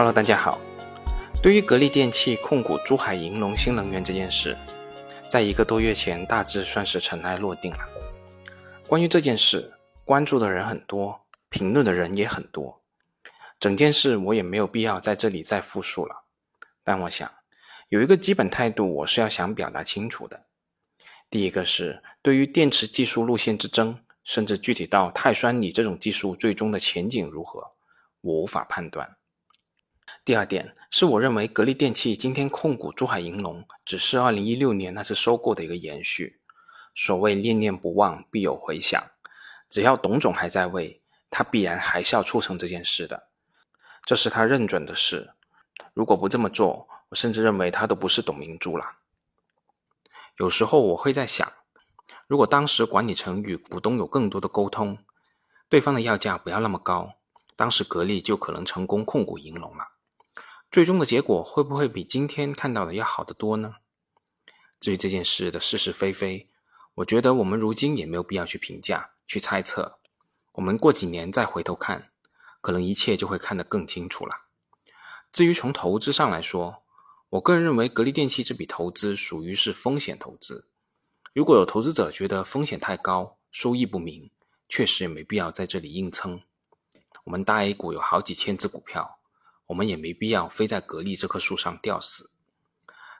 Hello，大家好。对于格力电器控股珠海银隆新能源这件事，在一个多月前大致算是尘埃落定了。关于这件事，关注的人很多，评论的人也很多。整件事我也没有必要在这里再复述了。但我想，有一个基本态度我是要想表达清楚的。第一个是对于电池技术路线之争，甚至具体到碳酸锂这种技术最终的前景如何，我无法判断。第二点是我认为格力电器今天控股珠海银隆，只是二零一六年那次收购的一个延续。所谓念念不忘，必有回响。只要董总还在位，他必然还是要促成这件事的，这是他认准的事。如果不这么做，我甚至认为他都不是董明珠了。有时候我会在想，如果当时管理层与股东有更多的沟通，对方的要价不要那么高，当时格力就可能成功控股银隆了。最终的结果会不会比今天看到的要好得多呢？至于这件事的是是非非，我觉得我们如今也没有必要去评价、去猜测。我们过几年再回头看，可能一切就会看得更清楚了。至于从投资上来说，我个人认为格力电器这笔投资属于是风险投资。如果有投资者觉得风险太高、收益不明，确实也没必要在这里硬撑。我们大 A 股有好几千只股票。我们也没必要非在格力这棵树上吊死，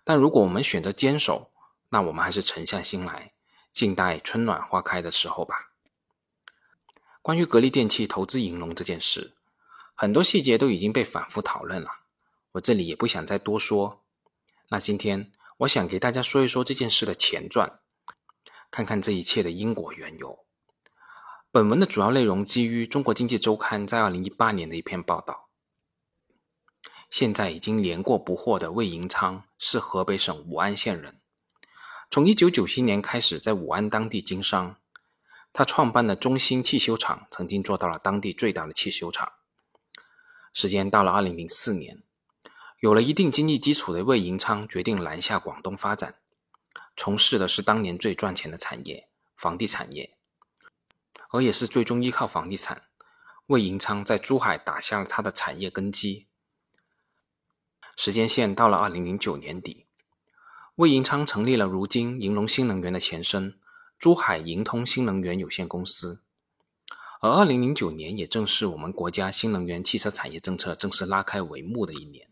但如果我们选择坚守，那我们还是沉下心来，静待春暖花开的时候吧。关于格力电器投资银隆这件事，很多细节都已经被反复讨论了，我这里也不想再多说。那今天我想给大家说一说这件事的前传，看看这一切的因果缘由。本文的主要内容基于《中国经济周刊》在二零一八年的一篇报道。现在已经年过不惑的魏银昌是河北省武安县人，从1997年开始在武安当地经商。他创办的中兴汽修厂曾经做到了当地最大的汽修厂。时间到了2004年，有了一定经济基础的魏银昌决定南下广东发展，从事的是当年最赚钱的产业——房地产业，而也是最终依靠房地产，魏银昌在珠海打下了他的产业根基。时间线到了二零零九年底，魏银昌成立了如今银隆新能源的前身珠海银通新能源有限公司。而二零零九年也正是我们国家新能源汽车产业政策正式拉开帷幕的一年，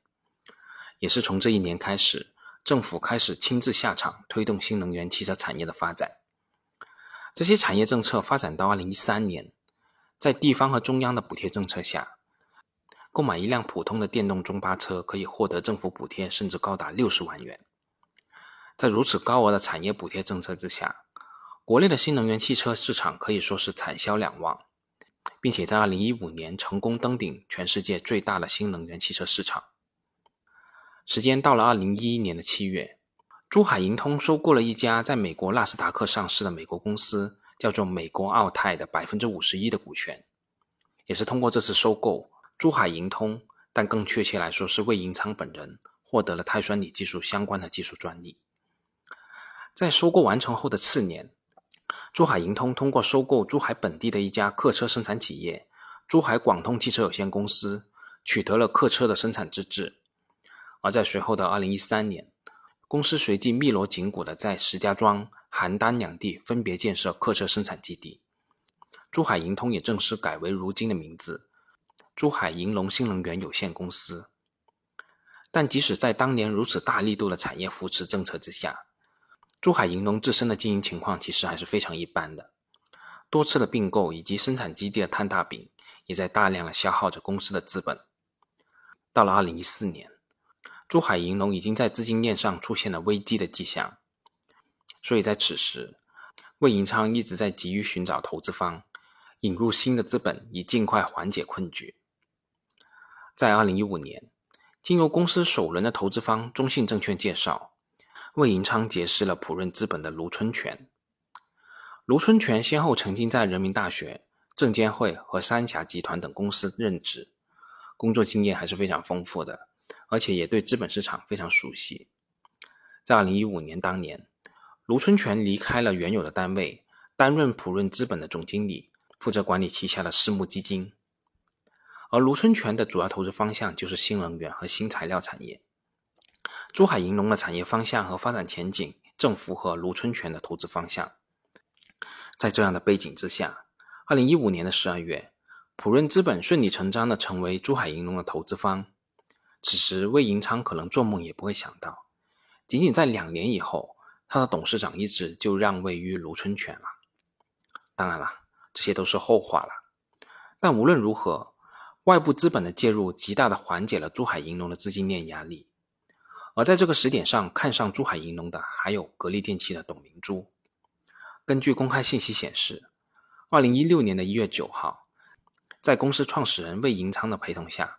也是从这一年开始，政府开始亲自下场推动新能源汽车产业的发展。这些产业政策发展到二零一三年，在地方和中央的补贴政策下。购买一辆普通的电动中巴车可以获得政府补贴，甚至高达六十万元。在如此高额的产业补贴政策之下，国内的新能源汽车市场可以说是产销两旺，并且在二零一五年成功登顶全世界最大的新能源汽车市场。时间到了二零一一年的七月，珠海银通收购了一家在美国纳斯达克上市的美国公司，叫做美国奥泰的百分之五十一的股权，也是通过这次收购。珠海银通，但更确切来说是魏银昌本人获得了碳酸锂技术相关的技术专利。在收购完成后的次年，珠海银通通过收购珠海本地的一家客车生产企业珠海广通汽车有限公司，取得了客车的生产资质。而在随后的二零一三年，公司随即密锣紧鼓的在石家庄、邯郸两地分别建设客车生产基地，珠海银通也正式改为如今的名字。珠海银隆新能源有限公司，但即使在当年如此大力度的产业扶持政策之下，珠海银隆自身的经营情况其实还是非常一般的。多次的并购以及生产基地的摊大饼，也在大量的消耗着公司的资本。到了二零一四年，珠海银隆已经在资金链上出现了危机的迹象，所以在此时，魏银昌一直在急于寻找投资方，引入新的资本，以尽快缓解困局。在二零一五年，经由公司首轮的投资方中信证券介绍，魏银昌结识了普润资本的卢春全。卢春全先后曾经在人民大学、证监会和三峡集团等公司任职，工作经验还是非常丰富的，而且也对资本市场非常熟悉。在二零一五年当年，卢春全离开了原有的单位，担任普润资本的总经理，负责管理旗下的私募基金。而卢春泉的主要投资方向就是新能源和新材料产业。珠海银隆的产业方向和发展前景正符合卢春泉的投资方向。在这样的背景之下，二零一五年的十二月，普润资本顺理成章的成为珠海银隆的投资方。此时，魏银昌可能做梦也不会想到，仅仅在两年以后，他的董事长一职就让位于卢春泉了。当然了，这些都是后话了。但无论如何，外部资本的介入极大的缓解了珠海银隆的资金链压力。而在这个时点上，看上珠海银隆的还有格力电器的董明珠。根据公开信息显示，二零一六年的一月九号，在公司创始人魏银昌的陪同下。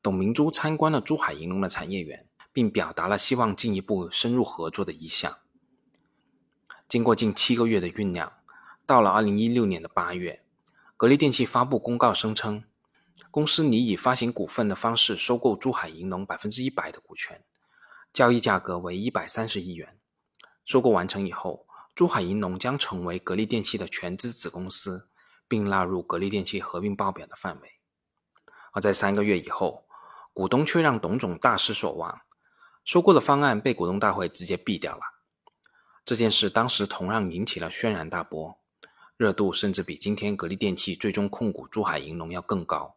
董明珠参观了珠海银隆的产业园，并表达了希望进一步深入合作的意向。经过近七个月的酝酿，到了二零一六年的八月，格力电器发布公告声称，公司拟以发行股份的方式收购珠海银隆百分之一百的股权，交易价格为一百三十亿元。收购完成以后，珠海银隆将成为格力电器的全资子公司，并纳入格力电器合并报表的范围。而在三个月以后，股东却让董总大失所望，收购的方案被股东大会直接毙掉了。这件事当时同样引起了轩然大波，热度甚至比今天格力电器最终控股珠海银隆要更高。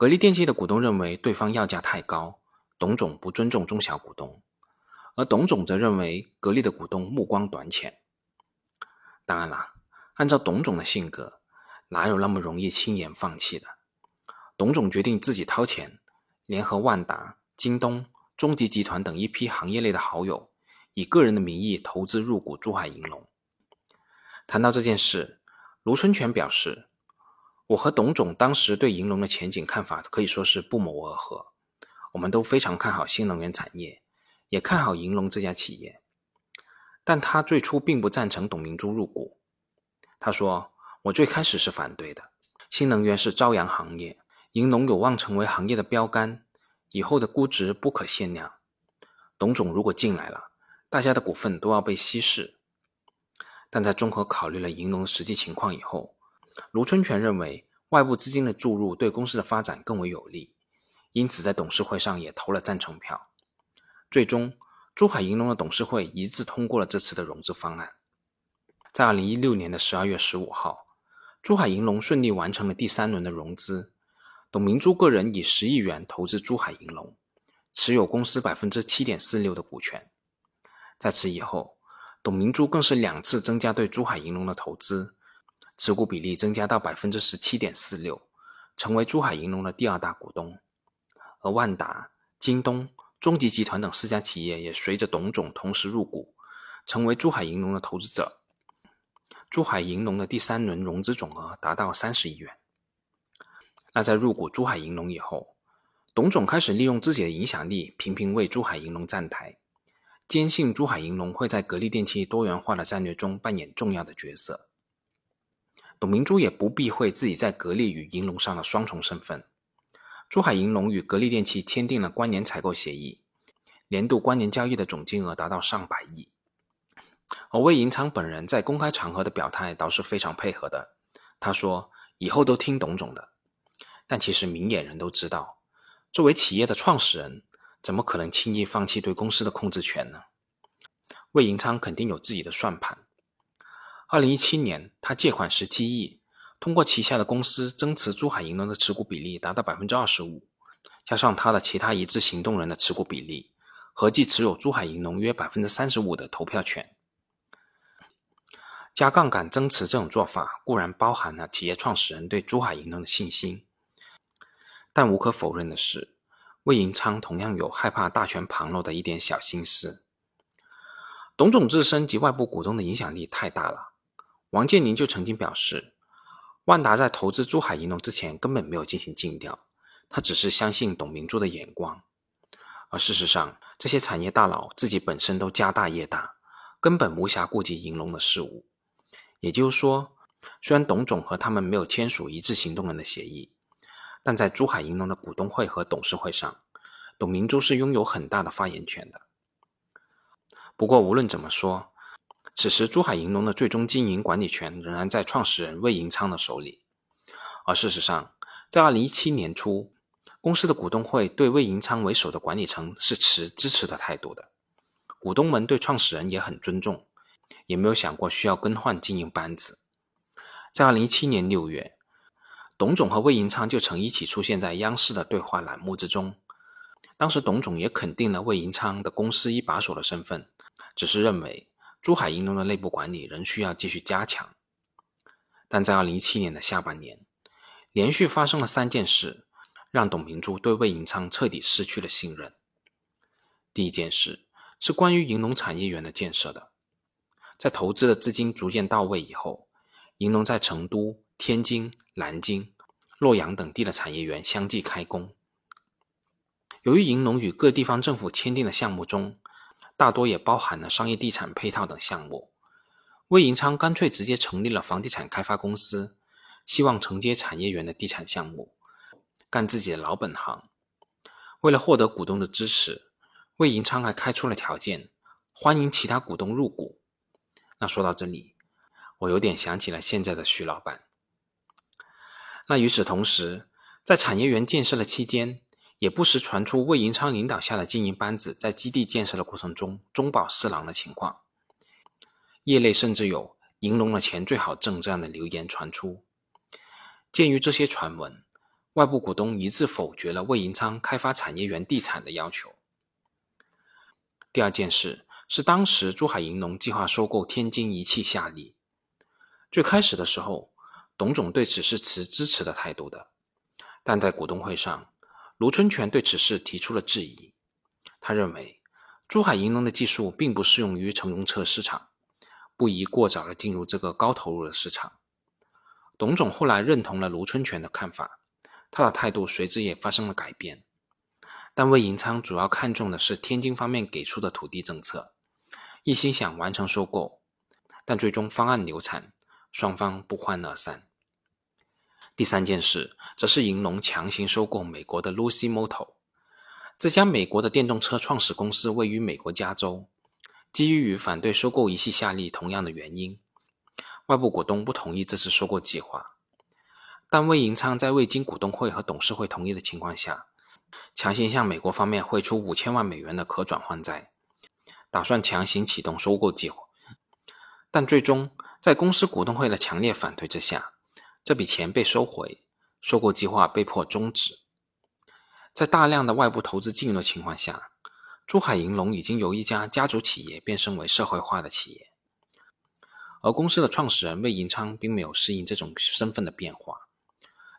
格力电器的股东认为对方要价太高，董总不尊重中小股东，而董总则认为格力的股东目光短浅。当然了，按照董总的性格，哪有那么容易轻言放弃的？董总决定自己掏钱。联合万达、京东、中集集团等一批行业内的好友，以个人的名义投资入股珠海银隆。谈到这件事，卢春泉表示：“我和董总当时对银隆的前景看法可以说是不谋而合。我们都非常看好新能源产业，也看好银隆这家企业。但他最初并不赞成董明珠入股。他说：‘我最开始是反对的。新能源是朝阳行业。’”银隆有望成为行业的标杆，以后的估值不可限量。董总如果进来了，大家的股份都要被稀释。但在综合考虑了银隆的实际情况以后，卢春泉认为外部资金的注入对公司的发展更为有利，因此在董事会上也投了赞成票。最终，珠海银隆的董事会一致通过了这次的融资方案。在二零一六年的十二月十五号，珠海银隆顺利完成了第三轮的融资。董明珠个人以十亿元投资珠海银隆，持有公司百分之七点四六的股权。在此以后，董明珠更是两次增加对珠海银隆的投资，持股比例增加到百分之十七点四六，成为珠海银隆的第二大股东。而万达、京东、中集集团等四家企业也随着董总同时入股，成为珠海银隆的投资者。珠海银隆的第三轮融资总额达到三十亿元。那在入股珠海银隆以后，董总开始利用自己的影响力，频频为珠海银隆站台，坚信珠海银隆会在格力电器多元化的战略中扮演重要的角色。董明珠也不避讳自己在格力与银隆上的双重身份。珠海银隆与格力电器签订了关联采购协议，年度关联交易的总金额达到上百亿。而魏银昌本人在公开场合的表态倒是非常配合的，他说：“以后都听董总的。”但其实明眼人都知道，作为企业的创始人，怎么可能轻易放弃对公司的控制权呢？魏银昌肯定有自己的算盘。二零一七年，他借款十七亿，通过旗下的公司增持珠海银隆的持股比例达到百分之二十五，加上他的其他一致行动人的持股比例，合计持有珠海银隆约百分之三十五的投票权。加杠杆增持这种做法，固然包含了企业创始人对珠海银隆的信心。但无可否认的是，魏银昌同样有害怕大权旁落的一点小心思。董总自身及外部股东的影响力太大了。王健林就曾经表示，万达在投资珠海银隆之前根本没有进行尽调，他只是相信董明珠的眼光。而事实上，这些产业大佬自己本身都家大业大，根本无暇顾及银隆的事务。也就是说，虽然董总和他们没有签署一致行动人的协议。但在珠海银隆的股东会和董事会上，董明珠是拥有很大的发言权的。不过无论怎么说，此时珠海银隆的最终经营管理权仍然在创始人魏银昌的手里。而事实上，在二零一七年初，公司的股东会对魏银昌为首的管理层是持支持的态度的，股东们对创始人也很尊重，也没有想过需要更换经营班子。在二零一七年六月，董总和魏银昌就曾一起出现在央视的对话栏目之中，当时董总也肯定了魏银昌的公司一把手的身份，只是认为珠海银隆的内部管理仍需要继续加强。但在二零一七年的下半年，连续发生了三件事，让董明珠对魏银昌彻底失去了信任。第一件事是关于银隆产业园的建设的，在投资的资金逐渐到位以后，银隆在成都、天津、南京、洛阳等地的产业园相继开工。由于银隆与各地方政府签订的项目中，大多也包含了商业地产配套等项目，魏银昌干脆直接成立了房地产开发公司。希望承接产业园的地产项目，干自己的老本行。为了获得股东的支持，魏银昌还开出了条件，欢迎其他股东入股。那说到这里，我有点想起了现在的徐老板。那与此同时，在产业园建设的期间，也不时传出魏银昌领导下的经营班子在基地建设的过程中中饱私囊的情况。业内甚至有“银龙的钱最好挣”这样的流言传出。鉴于这些传闻，外部股东一致否决了魏银昌开发产业园地产的要求。第二件事是，当时珠海银隆计划收购天津一汽夏利。最开始的时候，董总对此是持支持的态度的，但在股东会上，卢春全对此事提出了质疑。他认为，珠海银隆的技术并不适用于乘用车市场，不宜过早的进入这个高投入的市场。董总后来认同了卢春全的看法，他的态度随之也发生了改变。但魏银仓主要看重的是天津方面给出的土地政策，一心想完成收购，但最终方案流产，双方不欢而散。第三件事则是银隆强行收购美国的 Lucy m o t o 这家美国的电动车创始公司位于美国加州，基于与反对收购一汽夏利同样的原因。外部股东不同意这次收购计划，但魏银昌在未经股东会和董事会同意的情况下，强行向美国方面汇出五千万美元的可转换债，打算强行启动收购计划。但最终在公司股东会的强烈反对之下，这笔钱被收回，收购计划被迫终止。在大量的外部投资进入的情况下，珠海银隆已经由一家家族企业变身为社会化的企业。而公司的创始人魏银昌并没有适应这种身份的变化，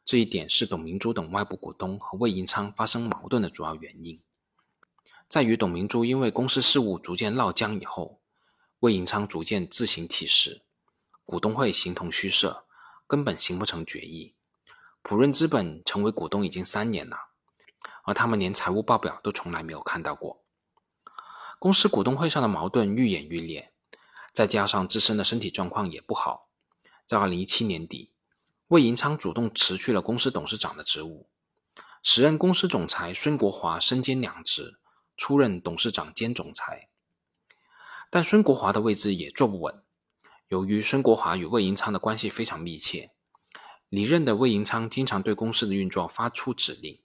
这一点是董明珠等外部股东和魏银昌发生矛盾的主要原因，在与董明珠因为公司事务逐渐闹僵以后，魏银昌逐渐自行其事，股东会形同虚设，根本形不成决议。普润资本成为股东已经三年了，而他们连财务报表都从来没有看到过。公司股东会上的矛盾愈演愈烈。再加上自身的身体状况也不好，在二零一七年底，魏银昌主动辞去了公司董事长的职务，时任公司总裁孙国华身兼两职，出任董事长兼总裁。但孙国华的位置也坐不稳，由于孙国华与魏银昌的关系非常密切，离任的魏银昌经常对公司的运作发出指令，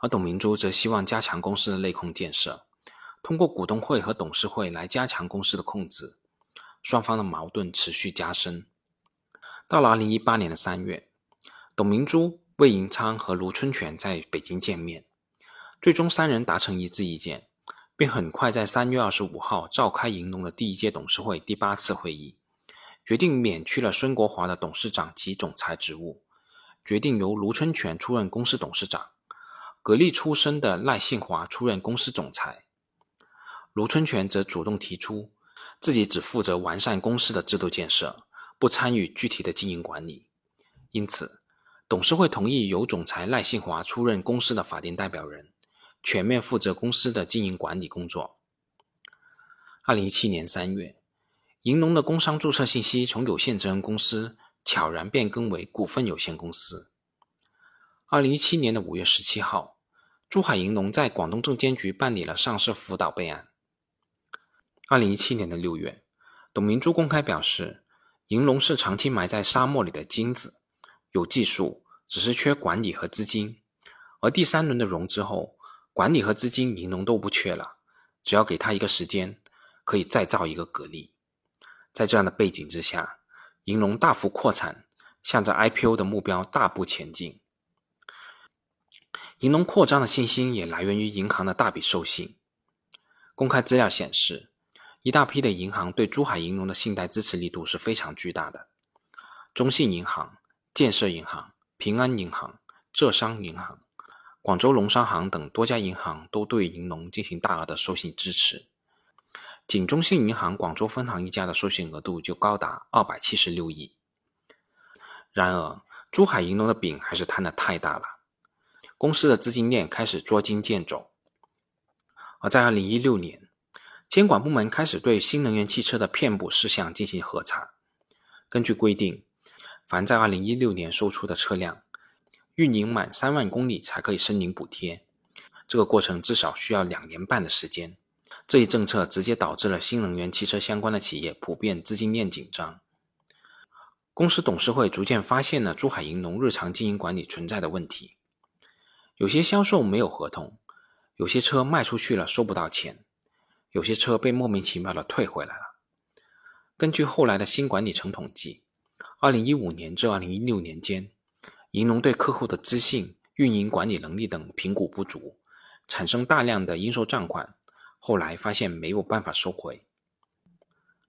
而董明珠则希望加强公司的内控建设，通过股东会和董事会来加强公司的控制。双方的矛盾持续加深。到了二零一八年的三月，董明珠、魏银昌和卢春泉在北京见面，最终三人达成一致意见，并很快在三月二十五号召开银隆的第一届董事会第八次会议，决定免去了孙国华的董事长及总裁职务，决定由卢春泉出任公司董事长，格力出身的赖信华出任公司总裁。卢春泉则主动提出。自己只负责完善公司的制度建设，不参与具体的经营管理。因此，董事会同意由总裁赖信华出任公司的法定代表人，全面负责公司的经营管理工作。二零一七年三月，银龙的工商注册信息从有限责任公司悄然变更为股份有限公司。二零一七年的五月十七号，珠海银龙在广东证监局办理了上市辅导备案。二零一七年的六月，董明珠公开表示，银龙是长期埋在沙漠里的金子，有技术、只是缺管理和资金。而第三轮的融资后，管理和资金银龙都不缺了，只要给他一个时间，可以再造一个格力。在这样的背景之下，银龙大幅扩产，向着 IPO 的目标大步前进。银龙扩张的信心也来源于银行的大笔授信。公开资料显示，一大批的银行对珠海银龙的信贷支持力度是非常巨大的。中信银行、建设银行、平安银行、浙商银行。广州农商行等多家银行都对银龙进行大额的授信支持，仅中信银行广州分行一家的授信额度就高达二百七十六亿。然而，珠海银龙的饼还是摊得太大了，公司的资金链开始捉襟见肘。而在二零一六年，监管部门开始对新能源汽车的骗补事项进行核查。根据规定，凡在二零一六年售出的车辆，运营满三万公里才可以申领补贴，这个过程至少需要两年半的时间。这一政策直接导致了新能源汽车相关的企业普遍资金链紧张。公司董事会逐渐发现了珠海银龙日常经营管理存在的问题：有些销售没有合同，有些车卖出去了收不到钱，有些车被莫名其妙的退回来了。根据后来的新管理层统计，二零一五年至二零一六年间。银龙对客户的资信、运营管理能力等评估不足，产生大量的应收账款，后来发现没有办法收回。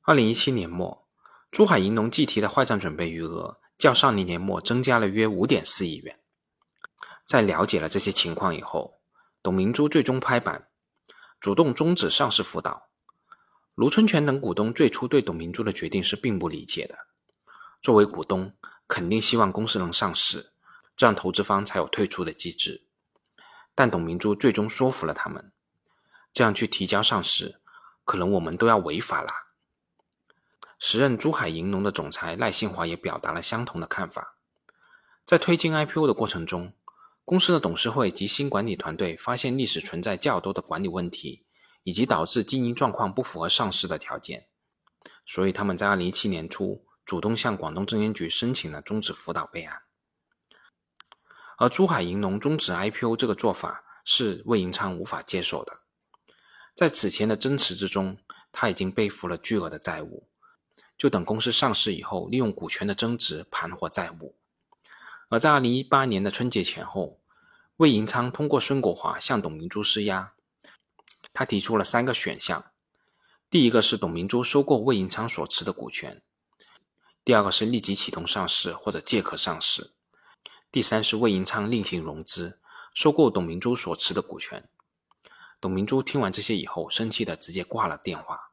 二零一七年末，珠海银隆计提的坏账准备余额较上年年末增加了约五点四亿元。在了解了这些情况以后，董明珠最终拍板，主动终止上市辅导。卢春泉等股东最初对董明珠的决定是并不理解的，作为股东，肯定希望公司能上市。这样投资方才有退出的机制，但董明珠最终说服了他们，这样去提交上市，可能我们都要违法了。时任珠海银龙的总裁赖新华也表达了相同的看法。在推进 IPO 的过程中，公司的董事会及新管理团队发现历史存在较多的管理问题，以及导致经营状况不符合上市的条件，所以他们在2017年初主动向广东证监局申请了终止辅导备案。而珠海银龙终止 IPO 这个做法是魏银昌无法接受的。在此前的增持之中，他已经背负了巨额的债务，就等公司上市以后，利用股权的增值盘活债务。而在2018年的春节前后，魏银昌通过孙国华向董明珠施压，他提出了三个选项：第一个是董明珠收购魏银昌所持的股权；第二个是立即启动上市或者借壳上市。第三是魏银昌另行融资，收购董明珠所持的股权。董明珠听完这些以后，生气的直接挂了电话。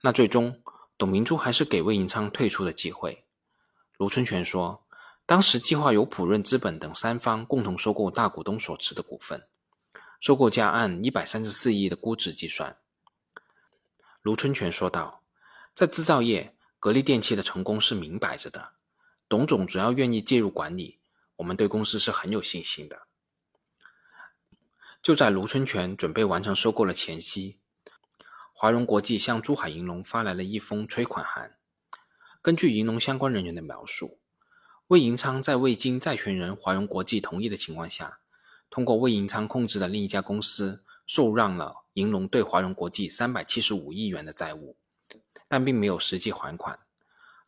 那最终，董明珠还是给魏银昌退出的机会。卢春泉说，当时计划由普润资本等三方共同收购大股东所持的股份，收购价按一百三十四亿的估值计算。卢春泉说道，在制造业，格力电器的成功是明摆着的。董总只要愿意介入管理，我们对公司是很有信心的。就在卢春全准备完成收购的前夕，华融国际向珠海银龙发来了一封催款函。根据银龙相关人员的描述，魏银昌在未经债权人华融国际同意的情况下，通过魏银昌控制的另一家公司受让了银龙对华融国际三百七十五亿元的债务，但并没有实际还款。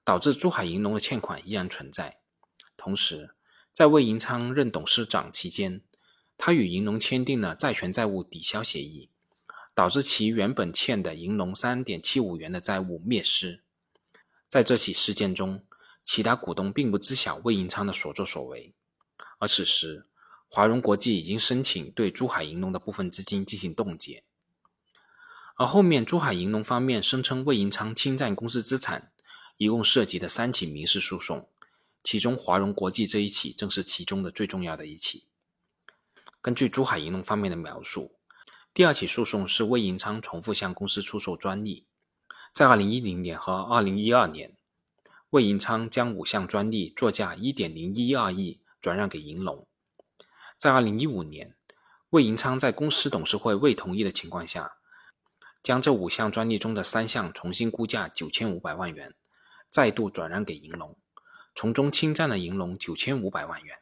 导致珠海银龙的欠款依然存在。同时，在魏银昌任董事长期间，他与银龙签订了债权债务抵消协议，导致其原本欠的银龙三点七五元的债务灭失。在这起事件中，其他股东并不知晓魏银昌的所作所为，而此时华融国际已经申请对珠海银龙的部分资金进行冻结。而后面珠海银龙方面声称魏银昌侵占公司资产。一共涉及的三起民事诉讼，其中华融国际这一起正是其中的最重要的一起。根据珠海银龙方面的描述，第二起诉讼是魏银昌重复向公司出售专利。在二零一零年和二零一二年，魏银昌将五项专利作价一点零一二亿转让给银龙。在二零一五年，魏银昌在公司董事会未同意的情况下，将这五项专利中的三项重新估价九千五百万元。再度转让给银龙，从中侵占了银龙九千五百万元。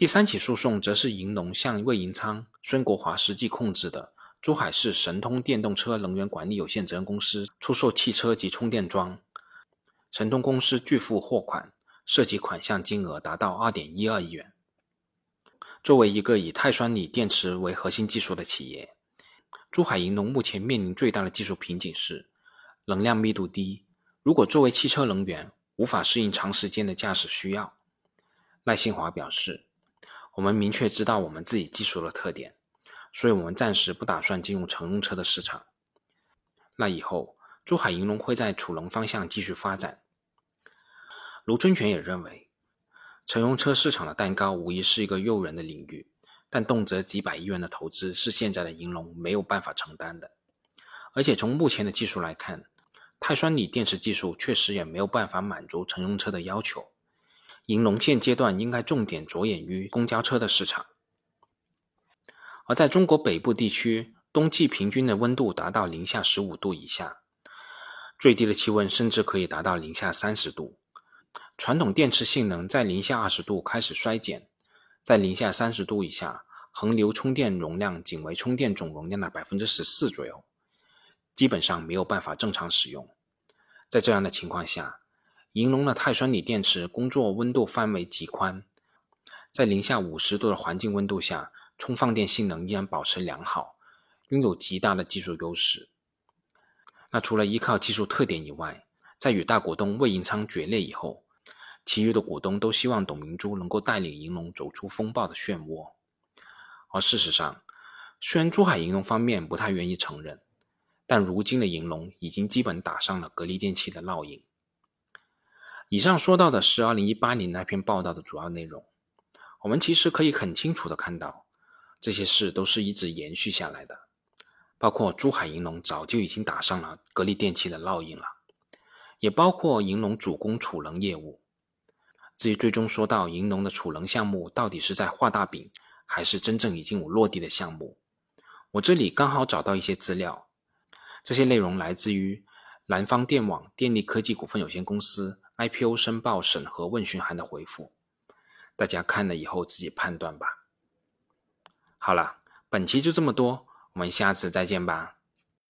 第三起诉讼则是银龙向魏银昌、孙国华实际控制的珠海市神通电动车能源管理有限责任公司出售汽车及充电桩，神通公司拒付货款，涉及款项金额达到二点一二亿元。作为一个以碳酸锂电池为核心技术的企业，珠海银龙目前面临最大的技术瓶颈是能量密度低。如果作为汽车能源，无法适应长时间的驾驶需要。赖新华表示。我们明确知道我们自己技术的特点，所以我们暂时不打算进入乘用车的市场。那以后，珠海银隆会在储能方向继续发展。卢春泉也认为，乘用车市场的蛋糕无疑是一个诱人的领域，但动辄几百亿元的投资是现在的银隆没有办法承担的。而且从目前的技术来看，碳酸锂电池技术确实也没有办法满足乘用车的要求。银龙现阶段应该重点着眼于公交车的市场，而在中国北部地区，冬季平均的温度达到零下十五度以下，最低的气温甚至可以达到零下三十度。传统电池性能在零下二十度开始衰减，在零下三十度以下，恒流充电容量仅为充电总容量的百分之十四左右，基本上没有办法正常使用。在这样的情况下，银龙的碳酸锂电池工作温度范围极宽，在零下五十度的环境温度下，充放电性能依然保持良好，拥有极大的技术优势。那除了依靠技术特点以外，在与大股东魏银昌决裂以后，其余的股东都希望董明珠能够带领银龙走出风暴的漩涡。而事实上，虽然珠海银龙方面不太愿意承认，但如今的银龙已经基本打上了格力电器的烙印。以上说到的是二零一八年那篇报道的主要内容。我们其实可以很清楚的看到，这些事都是一直延续下来的，包括珠海银隆早就已经打上了格力电器的烙印了，也包括银隆主攻储能业务。至于最终说到银隆的储能项目到底是在画大饼，还是真正已经有落地的项目，我这里刚好找到一些资料，这些内容来自于南方电网电力科技股份有限公司。IPO 申报审核问询函的回复，大家看了以后自己判断吧。好了，本期就这么多，我们下次再见吧。